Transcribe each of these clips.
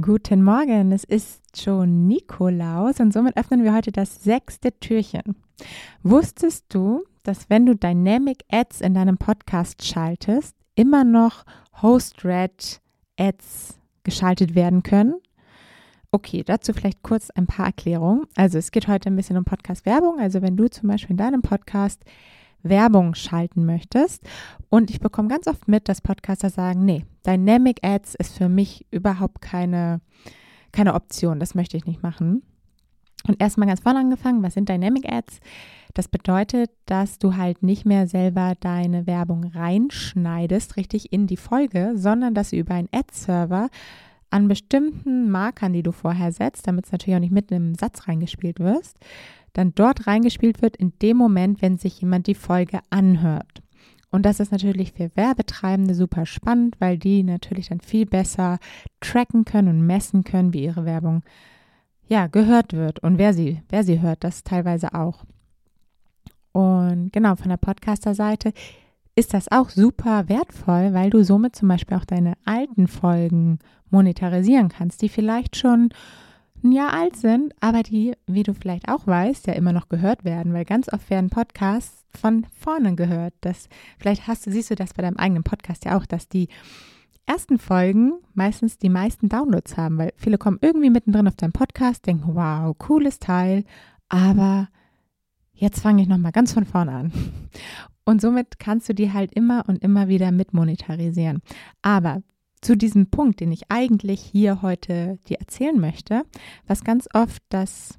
Guten Morgen, es ist schon Nikolaus und somit öffnen wir heute das sechste Türchen. Wusstest du, dass wenn du Dynamic Ads in deinem Podcast schaltest, immer noch Host-Red Ads geschaltet werden können? Okay, dazu vielleicht kurz ein paar Erklärungen. Also es geht heute ein bisschen um Podcast-Werbung. Also wenn du zum Beispiel in deinem Podcast Werbung schalten möchtest. Und ich bekomme ganz oft mit, dass Podcaster sagen, nee, Dynamic Ads ist für mich überhaupt keine, keine Option. Das möchte ich nicht machen. Und erstmal ganz vorne angefangen, was sind Dynamic Ads? Das bedeutet, dass du halt nicht mehr selber deine Werbung reinschneidest, richtig in die Folge, sondern dass sie über einen Ad-Server an bestimmten Markern, die du vorher setzt, damit es natürlich auch nicht mitten im Satz reingespielt wirst, dann dort reingespielt wird in dem Moment, wenn sich jemand die Folge anhört. Und das ist natürlich für Werbetreibende super spannend, weil die natürlich dann viel besser tracken können und messen können, wie ihre Werbung ja gehört wird und wer sie, wer sie hört, das teilweise auch. Und genau, von der Podcaster-Seite ist das auch super wertvoll, weil du somit zum Beispiel auch deine alten Folgen monetarisieren kannst, die vielleicht schon ein Jahr alt sind, aber die, wie du vielleicht auch weißt, ja immer noch gehört werden, weil ganz oft werden Podcasts von vorne gehört. Das, vielleicht hast du, siehst du das bei deinem eigenen Podcast ja auch, dass die ersten Folgen meistens die meisten Downloads haben, weil viele kommen irgendwie mittendrin auf deinen Podcast, denken, wow, cooles Teil, aber jetzt fange ich nochmal ganz von vorne an. Und somit kannst du die halt immer und immer wieder mitmonetarisieren. Aber zu diesem Punkt, den ich eigentlich hier heute dir erzählen möchte, was ganz oft das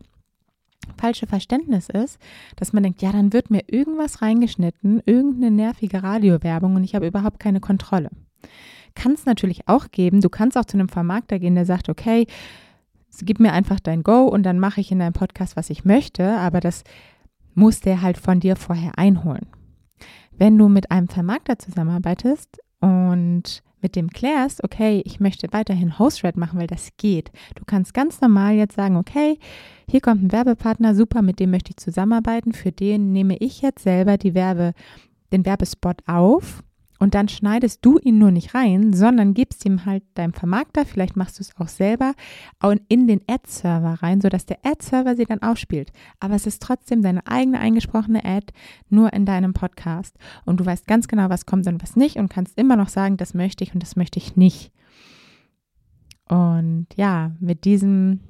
falsche Verständnis ist, dass man denkt, ja, dann wird mir irgendwas reingeschnitten, irgendeine nervige Radiowerbung und ich habe überhaupt keine Kontrolle. Kann es natürlich auch geben. Du kannst auch zu einem Vermarkter gehen, der sagt, okay, gib mir einfach dein Go und dann mache ich in deinem Podcast, was ich möchte, aber das muss der halt von dir vorher einholen. Wenn du mit einem Vermarkter zusammenarbeitest und mit dem klärst, okay, ich möchte weiterhin Host-Red machen, weil das geht. Du kannst ganz normal jetzt sagen, okay, hier kommt ein Werbepartner, super, mit dem möchte ich zusammenarbeiten. Für den nehme ich jetzt selber die Werbe, den Werbespot auf und dann schneidest du ihn nur nicht rein, sondern gibst ihm halt deinem Vermarkter, vielleicht machst du es auch selber, in den Ad-Server rein, sodass der Ad-Server sie dann ausspielt. Aber es ist trotzdem deine eigene eingesprochene Ad, nur in deinem Podcast. Und du weißt ganz genau, was kommt und was nicht und kannst immer noch sagen, das möchte ich und das möchte ich nicht. Und ja, mit diesem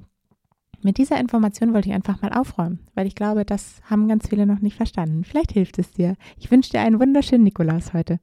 mit dieser Information wollte ich einfach mal aufräumen, weil ich glaube, das haben ganz viele noch nicht verstanden. Vielleicht hilft es dir. Ich wünsche dir einen wunderschönen Nikolaus heute.